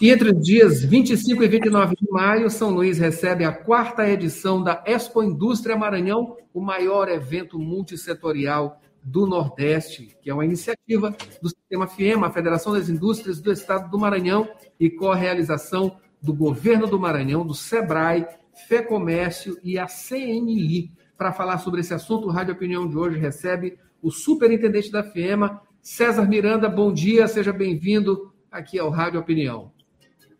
E entre os dias 25 e 29 de maio, São Luís recebe a quarta edição da Expo Indústria Maranhão, o maior evento multissetorial do Nordeste, que é uma iniciativa do Sistema FIEMA, a Federação das Indústrias do Estado do Maranhão, e co-realização do Governo do Maranhão, do SEBRAE, FEComércio e a CNI. Para falar sobre esse assunto, o Rádio Opinião de hoje recebe o superintendente da FIEMA, César Miranda. Bom dia, seja bem-vindo aqui ao Rádio Opinião.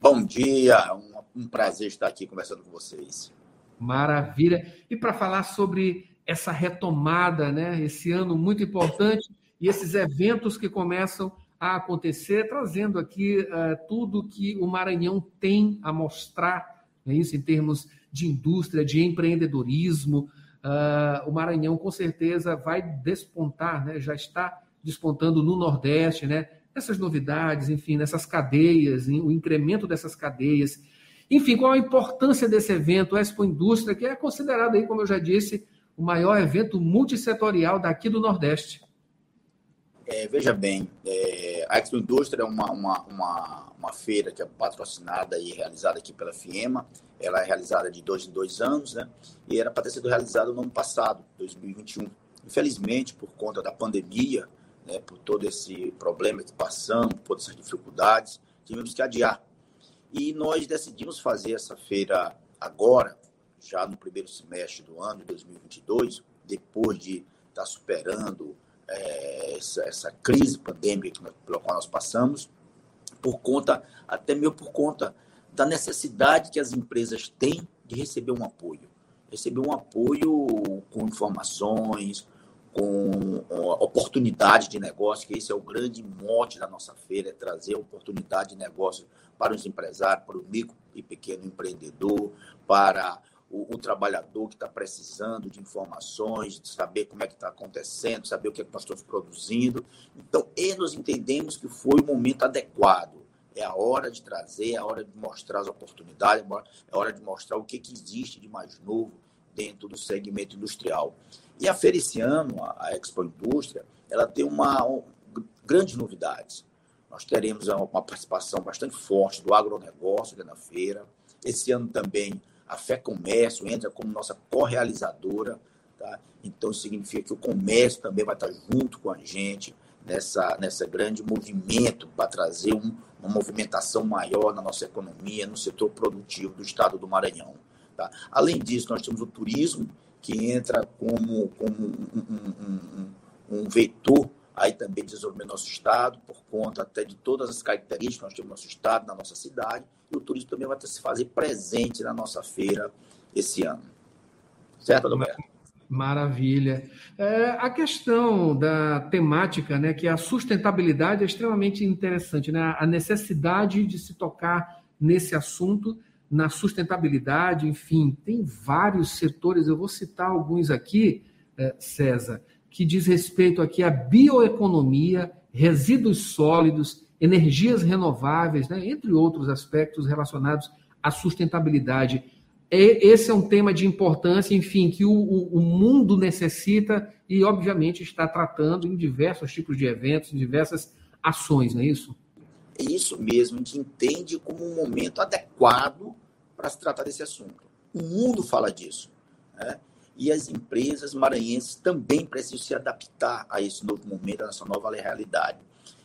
Bom dia, um, um prazer estar aqui conversando com vocês. Maravilha. E para falar sobre essa retomada, né, esse ano muito importante e esses eventos que começam a acontecer, trazendo aqui uh, tudo que o Maranhão tem a mostrar, né, isso em termos de indústria, de empreendedorismo. Uh, o Maranhão com certeza vai despontar, né, já está despontando no Nordeste, né, essas novidades, enfim, nessas cadeias, o incremento dessas cadeias. Enfim, qual a importância desse evento, Expo Indústria, que é considerado aí, como eu já disse, o maior evento multissetorial daqui do Nordeste? É, veja bem, é, a Expo Indústria é uma, uma, uma, uma, feira que é patrocinada e realizada aqui pela FIEMA. Ela é realizada de dois em dois anos, né? E era para ter sido realizada no ano passado, 2021. Infelizmente, por conta da pandemia, né, por todo esse problema que passamos, por essas dificuldades, tivemos que adiar. E nós decidimos fazer essa feira agora, já no primeiro semestre do ano de 2022, depois de estar superando é, essa, essa, crise pandêmica pela qual nós passamos, por conta, até mesmo por conta da necessidade que as empresas têm de receber um apoio. Receber um apoio com informações, com oportunidade de negócio, que esse é o grande mote da nossa feira, é trazer oportunidade de negócio para os empresários, para o micro e pequeno empreendedor, para o, o trabalhador que está precisando de informações, de saber como é que está acontecendo, saber o que, é que nós estamos produzindo. Então, e nós entendemos que foi o momento adequado. É a hora de trazer, é a hora de mostrar as oportunidades, é a hora de mostrar o que, que existe de mais novo dentro do segmento industrial. E a feira esse ano, a Expo Indústria, ela tem uma, um, grandes novidades. Nós teremos uma, uma participação bastante forte do agronegócio na feira. Esse ano também a Fé Comércio entra como nossa correalizadora. Tá? Então, significa que o comércio também vai estar junto com a gente nessa, nessa grande movimento para trazer um, uma movimentação maior na nossa economia, no setor produtivo do estado do Maranhão. Tá? Além disso, nós temos o turismo, que entra como, como um, um, um, um vetor aí também de desenvolvimento do nosso estado, por conta até de todas as características que nós temos no nosso estado, na nossa cidade, e o turismo também vai se fazer presente na nossa feira esse ano. Certo, Adalberto? Maravilha. É, a questão da temática, né, que é a sustentabilidade, é extremamente interessante, né? A necessidade de se tocar nesse assunto na sustentabilidade, enfim, tem vários setores, eu vou citar alguns aqui, eh, César, que diz respeito aqui à bioeconomia, resíduos sólidos, energias renováveis, né, entre outros aspectos relacionados à sustentabilidade. Esse é um tema de importância, enfim, que o, o mundo necessita e, obviamente, está tratando em diversos tipos de eventos, em diversas ações, não é isso? É isso mesmo, a gente entende como um momento adequado para se tratar desse assunto. O mundo fala disso. Né? E as empresas maranhenses também precisam se adaptar a esse novo momento, a essa nova realidade.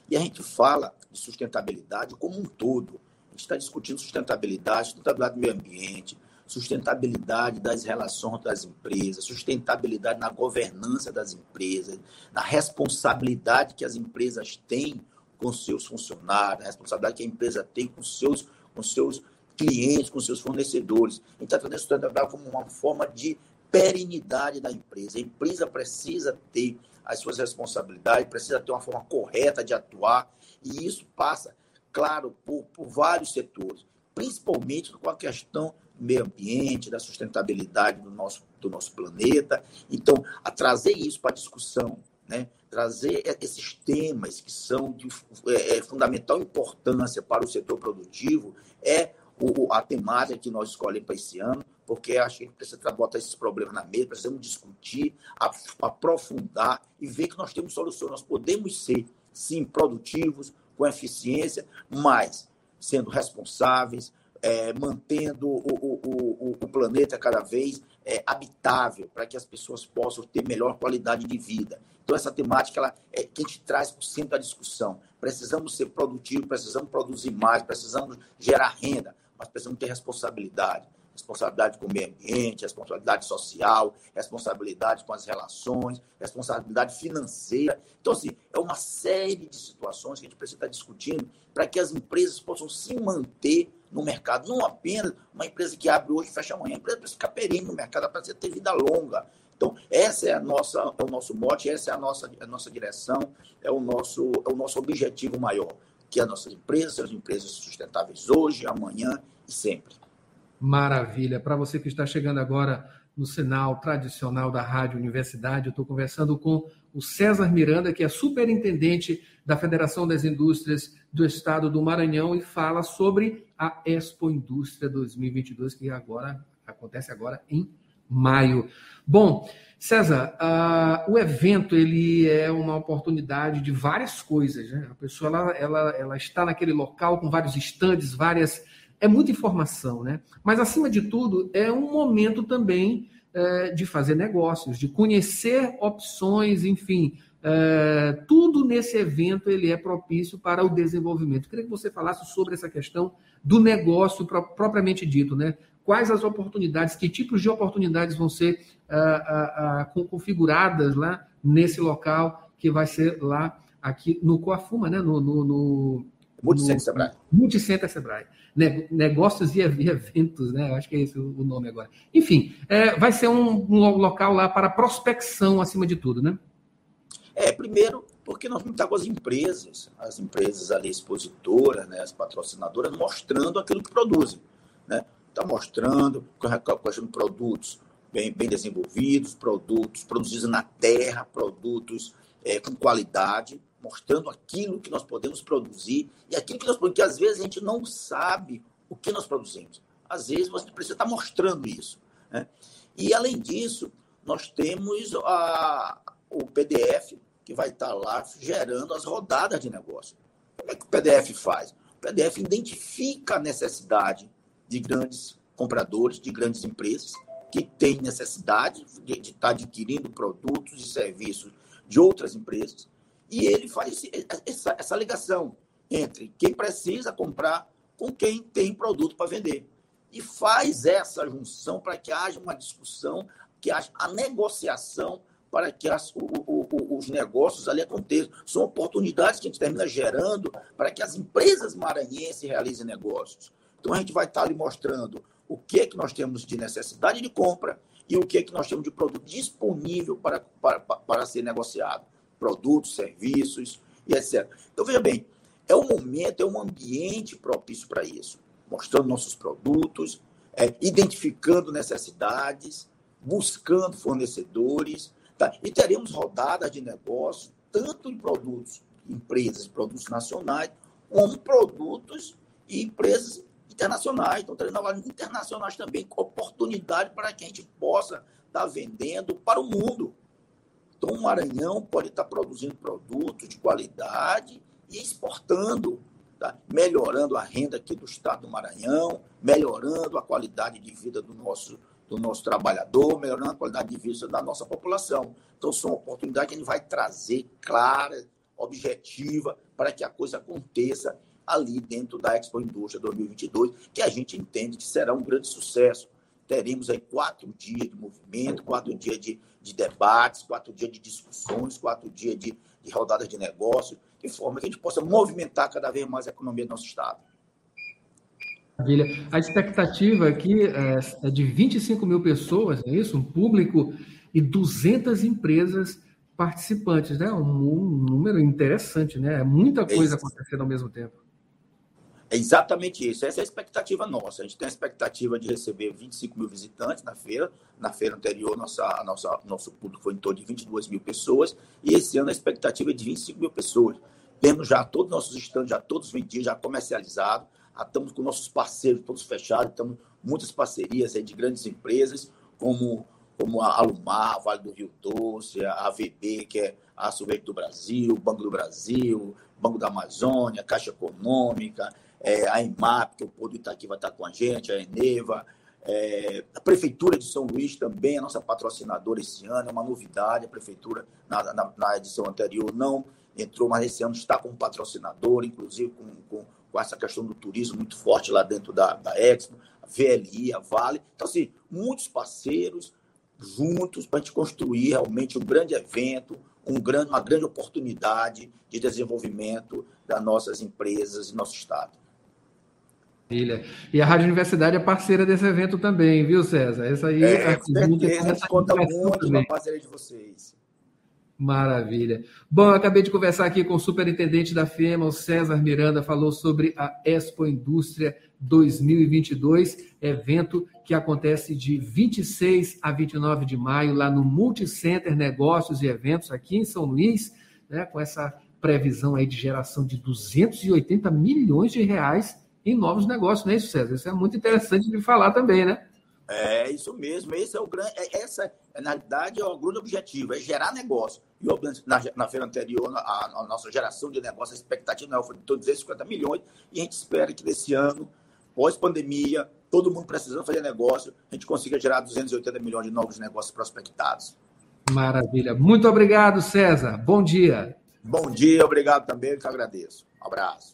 E a gente fala de sustentabilidade como um todo. A gente está discutindo sustentabilidade, sustentabilidade do meio ambiente, sustentabilidade das relações das empresas, sustentabilidade na governança das empresas, na responsabilidade que as empresas têm com seus funcionários, a responsabilidade que a empresa tem com seus, com seus clientes, com seus fornecedores. Então, está sustentabilidade como uma forma de perenidade da empresa. A empresa precisa ter as suas responsabilidades, precisa ter uma forma correta de atuar, e isso passa, claro, por, por vários setores, principalmente com a questão do meio ambiente, da sustentabilidade do nosso, do nosso planeta. Então, a trazer isso para a discussão né? trazer esses temas que são de é, é, fundamental importância para o setor produtivo é o, a temática que nós escolhemos para esse ano, porque acho que a gente precisa botar esses problemas na mesa, precisamos discutir, aprofundar e ver que nós temos soluções. Nós podemos ser, sim, produtivos, com eficiência, mas sendo responsáveis, é, mantendo o, o, o, o, planeta cada vez é, habitável, para que as pessoas possam ter melhor qualidade de vida. Então, essa temática ela, é que a gente traz para o centro da discussão. Precisamos ser produtivos, precisamos produzir mais, precisamos gerar renda, mas precisamos ter responsabilidade responsabilidade com o meio ambiente, responsabilidade social, responsabilidade com as relações, responsabilidade financeira. Então, assim, é uma série de situações que a gente precisa estar discutindo para que as empresas possam se manter no mercado. Não apenas uma empresa que abre hoje e fecha amanhã. A empresa precisa ficar perene no mercado, ela precisa ter vida longa. Então, essa é a nossa, é o nosso mote, essa é a nossa, a nossa direção, é o nosso, é o nosso objetivo maior, que as nossas empresas sejam empresas sustentáveis hoje, amanhã e sempre. Maravilha. Para você que está chegando agora no sinal tradicional da Rádio Universidade, eu estou conversando com o César Miranda, que é superintendente da Federação das Indústrias do Estado do Maranhão e fala sobre a Expo Indústria 2022, que agora acontece agora em maio. Bom, César, uh, o evento ele é uma oportunidade de várias coisas. Né? A pessoa ela, ela, ela está naquele local com vários estandes, várias é muita informação, né? Mas, acima de tudo, é um momento também é, de fazer negócios, de conhecer opções, enfim. É, tudo nesse evento ele é propício para o desenvolvimento. Eu queria que você falasse sobre essa questão do negócio propriamente dito, né? Quais as oportunidades, que tipos de oportunidades vão ser ah, ah, ah, configuradas lá nesse local que vai ser lá aqui no Coafuma, né? No, no, no Multicenter Sebrae. Multicenter Sebrae negócios e eventos, né? Acho que é esse o nome agora. Enfim, é, vai ser um, um, local lá para prospecção acima de tudo, né? É, primeiro, porque nós vamos estar com as empresas, as empresas ali expositoras, né, as patrocinadoras, mostrando aquilo que produzem. Está mostrando, colocando produtos bem, bem desenvolvidos, produtos produzidos na terra, produtos é, com qualidade, mostrando aquilo que nós podemos produzir e aquilo que nós produzimos, às vezes a gente não sabe o que nós produzimos. Às vezes você precisa estar mostrando isso. Né? E, além disso, nós temos a, o PDF, que vai estar lá gerando as rodadas de negócio. Como é que o PDF faz? O PDF identifica a necessidade de grandes compradores, de grandes empresas, que têm necessidade de, estar adquirindo produtos e serviços de outras empresas, e ele faz essa, essa ligação entre quem precisa comprar com quem tem produto para vender. E faz essa junção para que haja uma discussão, que haja a negociação para que as, o, o, os negócios ali aconteçam. São oportunidades que a gente termina gerando para que as empresas maranhenses realizem negócios. Então a gente vai estar ali mostrando o que é que nós temos de necessidade de compra e o que é que nós temos de produto disponível para, para, para ser negociado produtos, serviços e etc. Então, veja bem, é um momento, é um ambiente propício para isso, mostrando nossos produtos, é, identificando necessidades, buscando fornecedores, tá? e teremos rodadas de negócio, tanto em produtos, empresas, produtos nacionais, como produtos e empresas internacionais. Então, teremos internacionais também, oportunidade para que a gente possa estar tá vendendo para o mundo. Então, o Maranhão pode estar produzindo produtos de qualidade e exportando, tá? melhorando a renda aqui do estado do Maranhão, melhorando a qualidade de vida do nosso, do nosso trabalhador, melhorando a qualidade de vida da nossa população. Então, são oportunidades que a gente vai trazer clara, objetiva, para que a coisa aconteça ali dentro da Expo Indústria 2022, que a gente entende que será um grande sucesso teremos aí quatro dias de movimento, quatro dias de, de debates, quatro dias de discussões, quatro dias de, de rodadas de negócio, de forma que a gente possa movimentar cada vez mais a economia do nosso Estado. Maravilha. A expectativa aqui é, é de 25 mil pessoas, é isso? Um público e 200 empresas participantes, né? Um, um número interessante, né? É muita coisa acontecendo ao mesmo tempo. É exatamente isso. Essa é a expectativa nossa. A gente tem a expectativa de receber 25 mil visitantes na feira. Na feira anterior, nossa, nossa, nosso público foi em torno de 22 mil pessoas. E esse ano a expectativa é de 25 mil pessoas. Temos já todos os nossos estandes, já todos vendidos, já comercializados. estamos com nossos parceiros todos fechados. Estamos muitas parcerias aí de grandes empresas, como, como a Alumar, Vale do Rio Doce, a AVB, que é a Aço do Brasil, Banco do Brasil, Banco da Amazônia, Caixa Econômica, é, a EMAP, que o Pô do Itaqui vai estar com a gente, a Eneva, é, a Prefeitura de São Luís também, a nossa patrocinadora esse ano, é uma novidade. A Prefeitura, na, na, na edição anterior, não entrou, mas esse ano está como patrocinador, inclusive com, com, com, essa questão do turismo muito forte lá dentro da, da Expo, a VLI, a Vale. Então, assim, muitos parceiros juntos para a gente construir realmente um grande evento, um grande, uma grande oportunidade de desenvolvimento das nossas empresas e nosso Estado. E a Rádio Universidade é parceira desse evento também, viu, César? Essa aí é, é certeza, a gente conta muito com a parceria de vocês. Maravilha. Bom, eu acabei de conversar aqui com o superintendente da FEMA, o César Miranda, falou sobre a Expo Indústria 2022, evento que acontece de 26 a 29 de maio, lá no Multicenter Negócios e Eventos, aqui em São Luís, né, com essa previsão aí de geração de 280 milhões de reais em novos negócios, não é isso, César? Isso é muito interessante de falar também, né? É isso mesmo. Esse é o grande. É, essa, na realidade, é o grande objetivo, é gerar negócio. E na, na feira anterior, a, a, nossa geração de negócio, a expectativa foi de 250 milhões, e a gente espera que nesse ano, pós-pandemia, todo mundo precisando fazer negócio, a gente consiga gerar 280 milhões de novos negócios prospectados. Maravilha. Muito obrigado, César. Bom dia. Bom dia, obrigado também, que agradeço. Um abraço.